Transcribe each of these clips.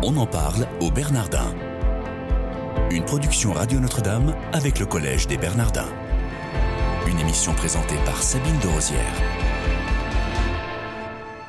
On en parle au Bernardin. Une production Radio Notre-Dame avec le Collège des Bernardins. Une émission présentée par Sabine de Rosière.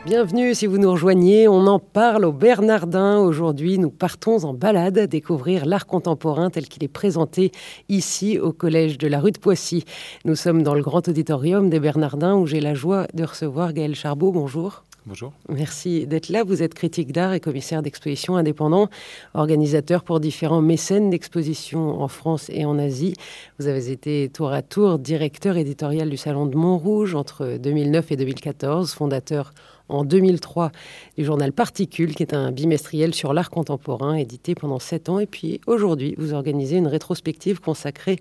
Bienvenue si vous nous rejoignez, on en parle au Bernardin. Aujourd'hui, nous partons en balade à découvrir l'art contemporain tel qu'il est présenté ici au Collège de la rue de Poissy. Nous sommes dans le grand auditorium des Bernardins où j'ai la joie de recevoir Gaël Charbot. Bonjour. Bonjour. Merci d'être là. Vous êtes critique d'art et commissaire d'exposition indépendant, organisateur pour différents mécènes d'exposition en France et en Asie. Vous avez été tour à tour directeur éditorial du Salon de Montrouge entre 2009 et 2014, fondateur en 2003 du journal Particule, qui est un bimestriel sur l'art contemporain, édité pendant sept ans. Et puis aujourd'hui, vous organisez une rétrospective consacrée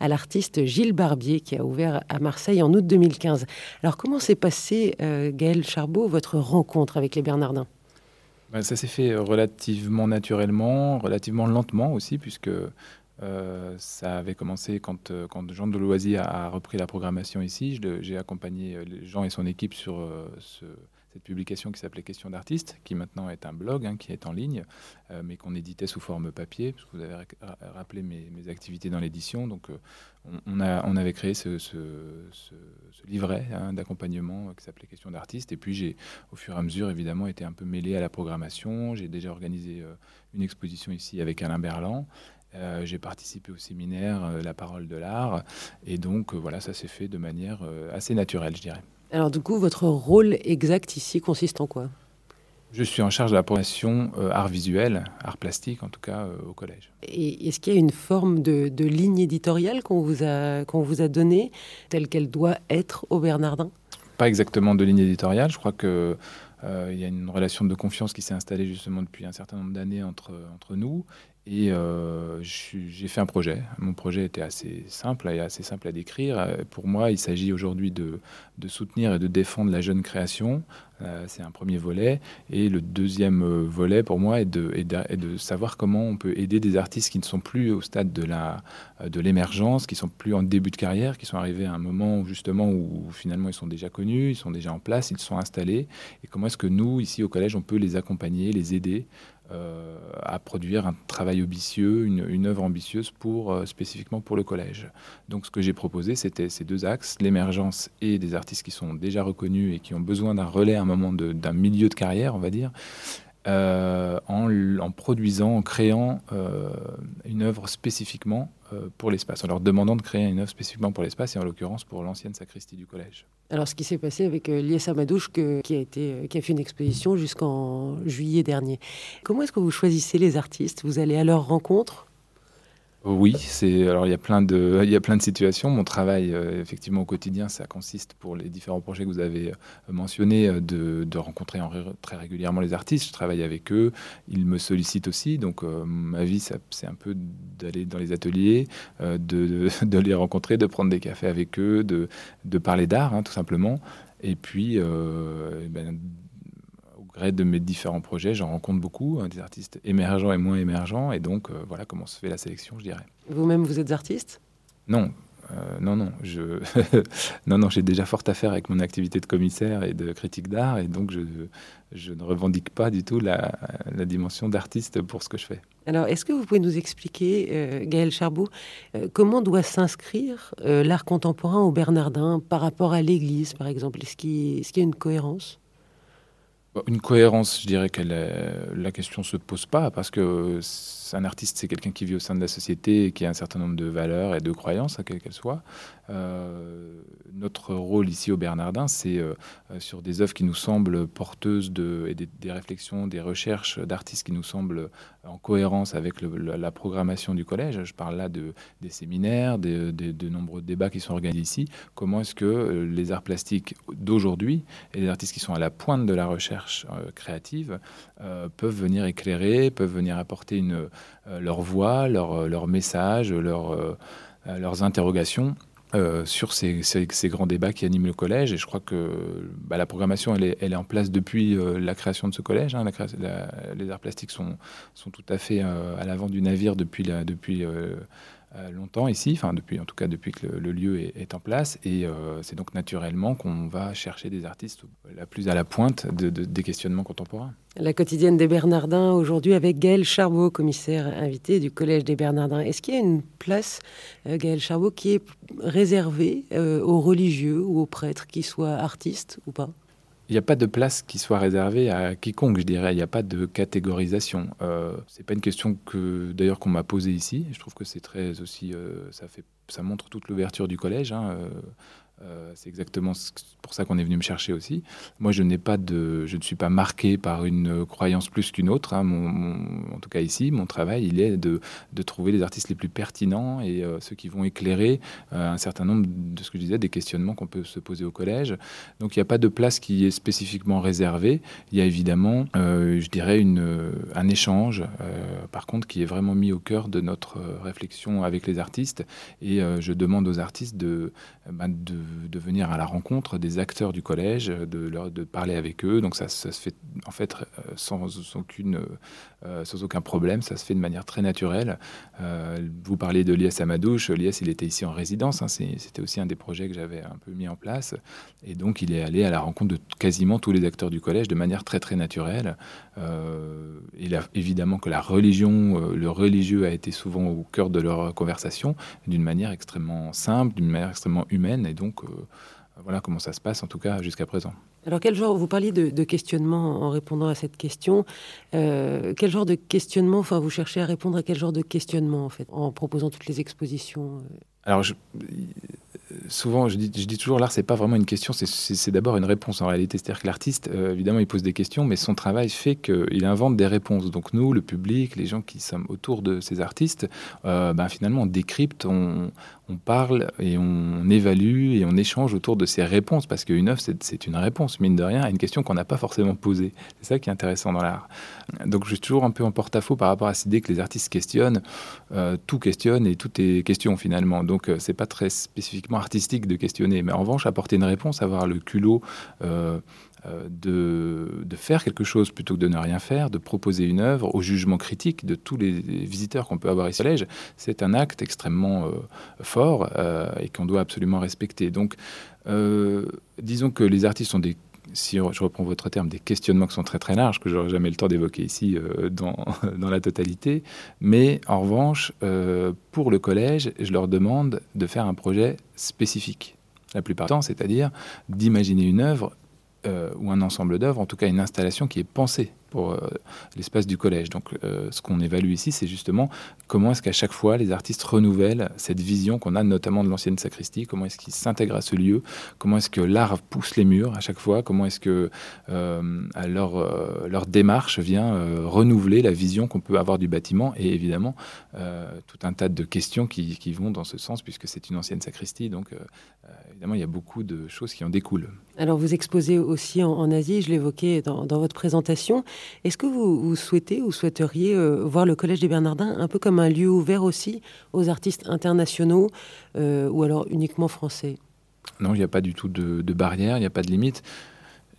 à l'artiste Gilles Barbier, qui a ouvert à Marseille en août 2015. Alors comment s'est passé, euh, Gaël Charbot, votre rencontre avec les Bernardins? Ben, Ça s'est fait relativement naturellement, relativement lentement aussi, puisque euh, ça avait commencé quand, euh, Jean de Loisy a, repris la programmation ici. J'ai accompagné Jean et son équipe sur ce cette publication qui s'appelait Question d'artiste, qui maintenant est un blog, hein, qui est en ligne, euh, mais qu'on éditait sous forme papier, parce que vous avez rappelé mes, activités dans l'édition. Donc, euh, on, avait créé ce, livret hein, d'accompagnement qui s'appelait Question d'artiste. Et puis, j'ai, au fur et à mesure, évidemment, été un peu mêlé à la programmation. J'ai déjà organisé euh, une exposition ici avec Alain Berland. j'ai participé au séminaire La parole de l'art. Et donc, voilà, ça s'est fait de manière assez naturelle, je dirais. Alors du coup, votre rôle exact ici consiste en quoi? Je suis en charge de la formation euh, art visuel, art plastique en tout cas euh, au collège. Et est-ce qu'il y a une forme de, ligne éditoriale qu'on vous a qu'on vous a donnée telle qu'elle doit être au Bernardin? Pas exactement de ligne éditoriale. Je crois que euh, il y a une relation de confiance qui s'est installée justement depuis un certain nombre d'années entre, entre nous. Et euh, j'ai fait un projet. Mon projet était assez simple et assez simple à décrire. Pour moi, il s'agit aujourd'hui de, soutenir et de défendre la jeune création. Euh, c'est un premier volet. Et le deuxième volet, pour moi, est de, est de, savoir comment on peut aider des artistes qui ne sont plus au stade de, l'émergence, qui sont plus en début de carrière, qui sont arrivés à un moment où, justement où finalement ils sont déjà connus, ils sont déjà en place, ils sont installés. Et comment est-ce que nous, ici au collège, on peut les accompagner, les aider euh, à produire un travail ambitieux, une, œuvre ambitieuse pour, euh, spécifiquement pour le collège. Donc ce que j'ai proposé, c'était ces deux axes, l'émergence et des artistes qui sont déjà reconnus et qui ont besoin d'un relais à un moment d'un milieu de carrière, on va dire, euh, en, produisant, en créant une œuvre spécifiquement pour l'espace, en leur demandant de créer une œuvre spécifiquement pour l'espace, et en l'occurrence pour l'ancienne sacristie du collège. Alors, ce qui s'est passé avec euh, Lies Amadouche, qui, a été, euh, qui a fait une exposition jusqu'en juillet dernier. Comment est-ce que vous choisissez les artistes? Vous allez à leur rencontre? Oui, alors il y a plein de il y a plein de situations. Mon travail euh, effectivement au quotidien, ça consiste pour les différents projets que vous avez euh, mentionnés euh, de, rencontrer très régulièrement les artistes. Je travaille avec eux, ils me sollicitent aussi. Donc ma vie, c'est un peu d'aller dans les ateliers, de, les rencontrer, de prendre des cafés avec eux, de, parler d'art hein, tout simplement. Et puis ben, de mes différents projets, j'en rencontre beaucoup, hein, des artistes émergents et moins émergents, et donc euh, voilà comment se fait la sélection, je dirais. Vous-même, vous êtes artiste? Non, euh, non, non, je... non, non, j'ai déjà fort à faire avec mon activité de commissaire et de critique d'art, et donc je, je, ne revendique pas du tout la, la dimension d'artiste pour ce que je fais. Alors, est-ce que vous pouvez nous expliquer, euh, Gaël Charbot, comment doit s'inscrire l'art contemporain au Bernardin par rapport à l'Église, par exemple? Est-ce qu'il y, a une cohérence? Une cohérence, je dirais que la question se pose pas parce que un artiste, c'est quelqu'un qui vit au sein de la société et qui a un certain nombre de valeurs et de croyances, quelles qu'elles soient. Euh, notre rôle ici au Bernardin, c'est euh, sur des œuvres qui nous semblent porteuses de, et des, réflexions, des recherches d'artistes qui nous semblent en cohérence avec la, programmation du collège. Je parle là de, des séminaires, de nombreux débats qui sont organisés ici. Comment est-ce que euh, les arts plastiques d'aujourd'hui et les artistes qui sont à la pointe de la recherche créative peuvent venir éclairer, peuvent venir apporter euh, leur voix, leur, euh, leur message, leur, euh, leurs interrogations sur ces, ces, grands débats qui animent le collège. Et je crois que bah, la programmation, elle est, elle est, en place depuis la création de ce collège. Hein. Les arts plastiques sont, sont tout à fait à l'avant du navire depuis, depuis euh, longtemps ici, enfin depuis, en tout cas depuis que le, lieu est, en place. Et euh, c'est donc naturellement qu'on va chercher des artistes la plus à la pointe des questionnements contemporains. La quotidienne des Bernardins aujourd'hui avec Gaël Charbot, commissaire invité du Collège des Bernardins. Est-ce qu'il y a une place, euh, Gaël Charbot, qui est réservée aux religieux ou aux prêtres, qui soient artistes ou pas? Il n'y a pas de place qui soit réservée à quiconque, je dirais. Il n'y a pas de catégorisation. Euh, c'est pas une question que d'ailleurs qu'on m'a posée ici. Je trouve que c'est très aussi, euh, ça fait, ça montre toute l'ouverture du collège. Hein. Euh, c'est exactement pour ça qu'on est venu me chercher aussi. Moi, je n'ai pas de, je ne suis pas marqué par une croyance plus qu'une autre. Hein. en tout cas ici, mon travail, il est de, de trouver les artistes les plus pertinents et euh, ceux qui vont éclairer euh, un certain nombre de ce que je disais, des questionnements qu'on peut se poser au collège. Donc, il n'y a pas de place qui est spécifiquement réservée. Il y a évidemment, je dirais, une, un échange, par contre, qui est vraiment mis au cœur de notre réflexion avec les artistes. Et je demande aux artistes de, bah, de de, venir à la rencontre des acteurs du collège, de, leur, de parler avec eux. Donc ça, se fait en fait euh, sans, aucune, euh, sans aucun problème, ça se fait de manière très naturelle. Euh, vous parlez de Lies Amadouche, Lies il était ici en résidence, hein. c'était aussi un des projets que j'avais un peu mis en place. Et donc il est allé à la rencontre de quasiment tous les acteurs du collège de manière très très naturelle. il a, évidemment que la religion, le religieux a été souvent au cœur de leur conversation, d'une manière extrêmement simple, d'une manière extrêmement humaine. Et donc euh, voilà comment ça se passe, en tout cas jusqu'à présent. Alors, quel genre, vous parliez de, questionnement en répondant à cette question. Euh, quel genre de questionnement, enfin, vous cherchez à répondre à quel genre de questionnement, en fait, en proposant toutes les expositions euh Alors, je, souvent, je dis, je dis toujours, l'art, c'est pas vraiment une question, c'est d'abord une réponse en réalité. C'est-à-dire que l'artiste, euh, évidemment, il pose des questions, mais son travail fait qu'il invente des réponses. Donc nous, le public, les gens qui sommes autour de ces artistes, euh, ben, finalement, on décrypte, on, parle et on évalue et on échange autour de ces réponses, parce qu'une œuvre, c'est une réponse, mine de rien, à une question qu'on n'a pas forcément posée. C'est ça qui est intéressant dans l'art. Donc je suis toujours un peu en porte-à-faux par rapport à cette idée que les artistes questionnent, euh, tout questionne et tout est question finalement. Donc c'est pas très spécifiquement artistique de questionner, mais en revanche, apporter une réponse, avoir le culot euh, euh, de, de, faire quelque chose plutôt que de ne rien faire, de proposer une œuvre au jugement critique de tous les visiteurs qu'on peut avoir ici à Lège, c'est un acte extrêmement euh, fort et qu'on doit absolument respecter. Donc, disons que les artistes sont des si je reprends votre terme, des questionnements qui sont très très larges, que j'aurais jamais le temps d'évoquer ici euh, dans, dans, la totalité. Mais en revanche, euh, pour le collège, je leur demande de faire un projet spécifique. La plupart du temps, c'est-à-dire d'imaginer une œuvre euh, ou un ensemble d'œuvres, en tout cas une installation qui est pensée pour euh, l'espace du collège. Donc euh, ce qu'on évalue ici, c'est justement comment est-ce qu'à chaque fois les artistes renouvellent cette vision qu'on a notamment de l'ancienne sacristie, comment est-ce qu'ils s'intègrent à ce lieu, comment est-ce que l'art pousse les murs à chaque fois, comment est-ce que euh, leur, démarche vient renouveler la vision qu'on peut avoir du bâtiment? Et évidemment tout un tas de questions qui, vont dans ce sens puisque c'est une ancienne sacristie. Donc évidemment, il y a beaucoup de choses qui en découlent. Alors vous exposez aussi en, Asie, je l'évoquais dans votre présentation. Est-ce que vous, souhaitez ou souhaiteriez euh, voir le Collège des Bernardins un peu comme un lieu ouvert aussi aux artistes internationaux euh, ou alors uniquement français? Non, il n'y a pas du tout de, de barrière, il n'y a pas de limite.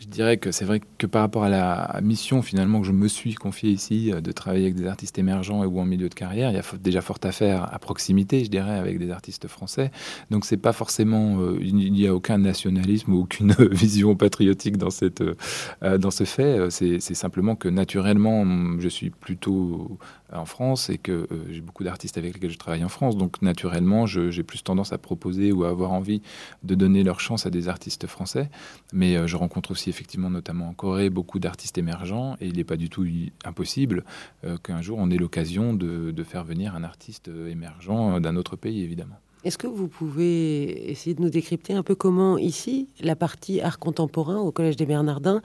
Je dirais que c'est vrai que par rapport à la mission finalement que je me suis confiée ici, euh, de travailler avec des artistes émergents ou en milieu de carrière, il y a déjà fort à faire à proximité, je dirais, avec des artistes français. Donc c'est pas forcément, euh, il n'y a aucun nationalisme ou aucune vision patriotique dans cette, euh, dans ce fait. C'est simplement que naturellement, je suis plutôt en France et que j'ai beaucoup d'artistes avec lesquels je travaille en France. Donc naturellement, j'ai plus tendance à proposer ou à avoir envie de donner leur chance à des artistes français. Mais je rencontre aussi effectivement, notamment en Corée, beaucoup d'artistes émergents, et il n'est pas du tout impossible euh, qu'un jour on ait l'occasion de, faire venir un artiste émergent d'un autre pays, évidemment. Est-ce que vous pouvez essayer de nous décrypter un peu comment ici la partie art contemporain au Collège des Bernardins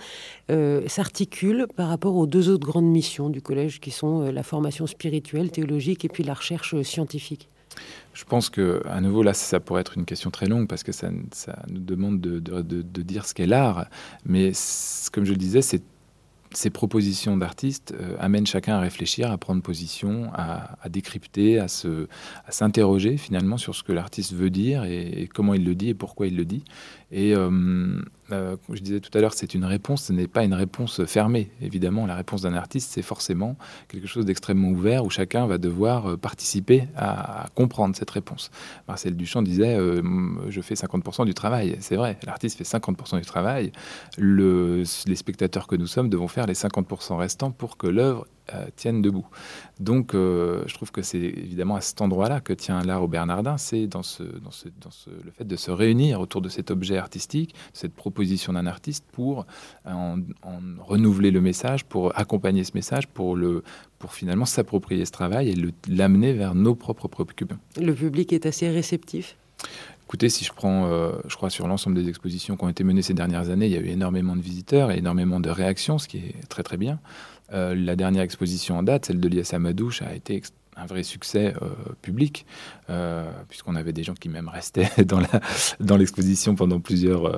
euh, s'articule par rapport aux deux autres grandes missions du collège qui sont euh, la formation spirituelle, théologique et puis la recherche scientifique? Je pense que, à nouveau, là, ça pourrait être une question très longue parce que ça, nous demande de, dire ce qu'est l'art. Mais comme je le disais, ces propositions d'artistes euh, amènent chacun à réfléchir, à prendre position, à, décrypter, à, s'interroger finalement sur ce que l'artiste veut dire et, comment il le dit et pourquoi il le dit. Et euh, euh, je disais tout à l'heure, c'est une réponse, ce n'est pas une réponse fermée. Évidemment, la réponse d'un artiste, c'est forcément quelque chose d'extrêmement ouvert où chacun va devoir euh, participer à, comprendre cette réponse. Marcel Duchamp disait euh, Je fais 50% du travail. C'est vrai, l'artiste fait 50% du travail. Le, les spectateurs que nous sommes devons faire les 50% restants pour que l'œuvre euh, tiennent debout. Donc, euh, je trouve que c'est évidemment à cet endroit-là que tient l'art au Bernardin, c'est dans, ce, dans, ce, dans ce, le fait de se réunir autour de cet objet artistique, cette proposition d'un artiste pour en, renouveler le message, pour accompagner ce message, pour, le, pour finalement s'approprier ce travail et l'amener vers nos propres préoccupations. Le public est assez réceptif Écoutez, si je prends, euh, je crois, sur l'ensemble des expositions qui ont été menées ces dernières années, il y a eu énormément de visiteurs et énormément de réactions, ce qui est très très bien. Euh, la dernière exposition en date, celle de l'IS Amadouche, a été un vrai succès euh, public, euh, puisqu'on avait des gens qui même restaient dans, l'exposition pendant plusieurs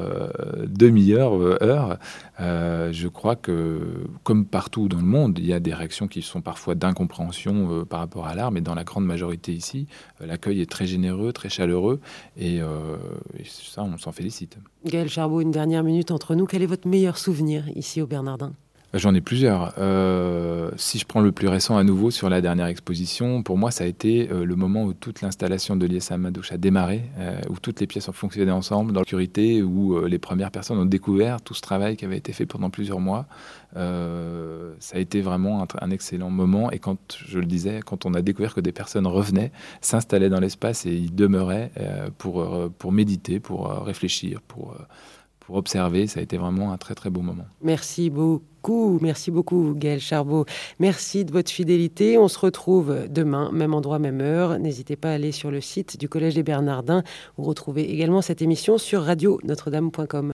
demi-heures, heures. je crois que, comme partout dans le monde, il y a des réactions qui sont parfois d'incompréhension par rapport à l'art, mais dans la grande majorité ici, l'accueil est très généreux, très chaleureux, et, et ça, on s'en félicite. Gaël Charbot, une dernière minute entre nous. Quel est votre meilleur souvenir ici au Bernardin? J'en ai plusieurs. Euh, si je prends le plus récent à nouveau sur la dernière exposition, pour moi, ça a été euh, le moment où toute l'installation de l'IS Madouche a démarré, euh, où toutes les pièces ont fonctionné ensemble dans l'obscurité, où les premières personnes ont découvert tout ce travail qui avait été fait pendant plusieurs mois. ça a été vraiment un, un, excellent moment. Et quand, je le disais, quand on a découvert que des personnes revenaient, s'installaient dans l'espace et y demeuraient pour, pour méditer, pour réfléchir, pour observer. Ça a été vraiment un très très beau moment. Merci beaucoup, merci beaucoup Gaël Charbot. Merci de votre fidélité. On se retrouve demain, même endroit, même heure. N'hésitez pas à aller sur le site du Collège des Bernardins. Vous retrouvez également cette émission sur radio-notre-dame.com.